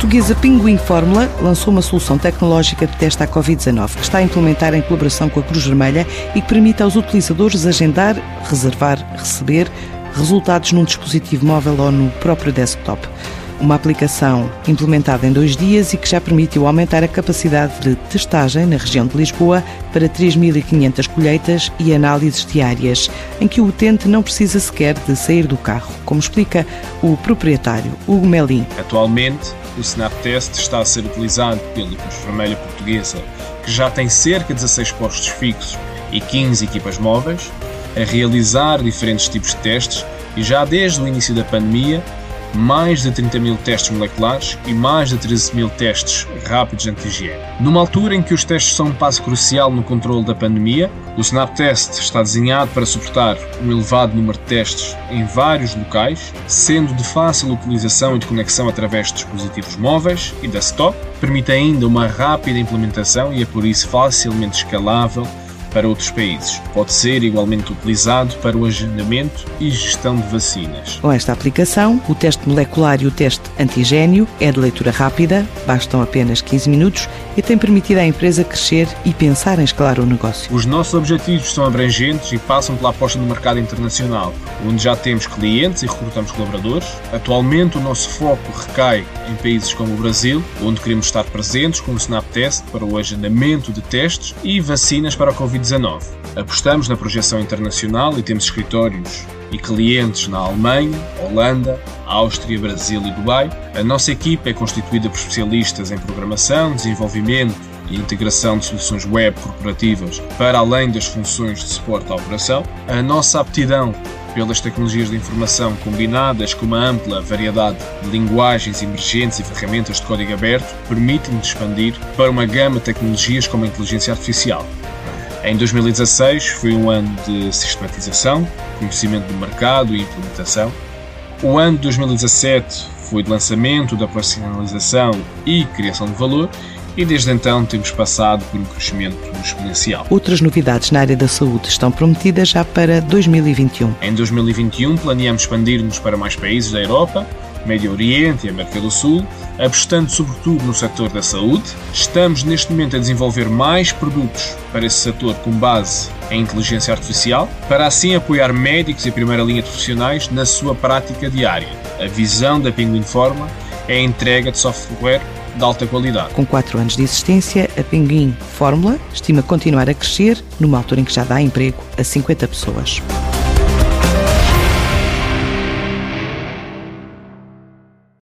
portuguesa Pinguim Fórmula lançou uma solução tecnológica de teste à Covid-19 que está a implementar em colaboração com a Cruz Vermelha e que permite aos utilizadores agendar, reservar, receber resultados num dispositivo móvel ou no próprio desktop uma aplicação implementada em dois dias e que já permitiu aumentar a capacidade de testagem na região de Lisboa para 3.500 colheitas e análises diárias, em que o utente não precisa sequer de sair do carro, como explica o proprietário, Hugo Melim. Atualmente, o SnapTest está a ser utilizado pela Cruz Vermelha Portuguesa, que já tem cerca de 16 postos fixos e 15 equipas móveis, a realizar diferentes tipos de testes e já desde o início da pandemia mais de 30 mil testes moleculares e mais de 13 mil testes rápidos anti-higiene. Numa altura em que os testes são um passo crucial no controle da pandemia, o SnapTest está desenhado para suportar um elevado número de testes em vários locais, sendo de fácil utilização e de conexão através de dispositivos móveis e desktop, permite ainda uma rápida implementação e é por isso facilmente escalável para outros países. Pode ser igualmente utilizado para o agendamento e gestão de vacinas. Com esta aplicação, o teste molecular e o teste antigênio é de leitura rápida, bastam apenas 15 minutos e tem permitido à empresa crescer e pensar em escalar o negócio. Os nossos objetivos são abrangentes e passam pela aposta no mercado internacional, onde já temos clientes e recrutamos colaboradores. Atualmente, o nosso foco recai em países como o Brasil, onde queremos estar presentes com o SnapTest para o agendamento de testes e vacinas para a Covid-19. Covid-19. Apostamos na projeção internacional e temos escritórios e clientes na Alemanha, Holanda, Áustria, Brasil e Dubai. A nossa equipa é constituída por especialistas em programação, desenvolvimento e integração de soluções web corporativas para além das funções de suporte à operação. A nossa aptidão pelas tecnologias de informação combinadas com uma ampla variedade de linguagens emergentes e ferramentas de código aberto permite-nos expandir para uma gama de tecnologias como a inteligência artificial. Em 2016 foi um ano de sistematização, conhecimento do mercado e implementação. O ano de 2017 foi de lançamento, da profissionalização e criação de valor e desde então temos passado por um crescimento exponencial. Outras novidades na área da saúde estão prometidas já para 2021. Em 2021 planeamos expandir-nos para mais países da Europa, Médio Oriente e América do Sul, apostando sobretudo no setor da saúde. Estamos neste momento a desenvolver mais produtos para esse setor com base em inteligência artificial, para assim apoiar médicos e primeira linha de profissionais na sua prática diária. A visão da Penguin Forma é a entrega de software de alta qualidade. Com quatro anos de existência, a Pinguim Fórmula estima continuar a crescer numa altura em que já dá emprego a 50 pessoas.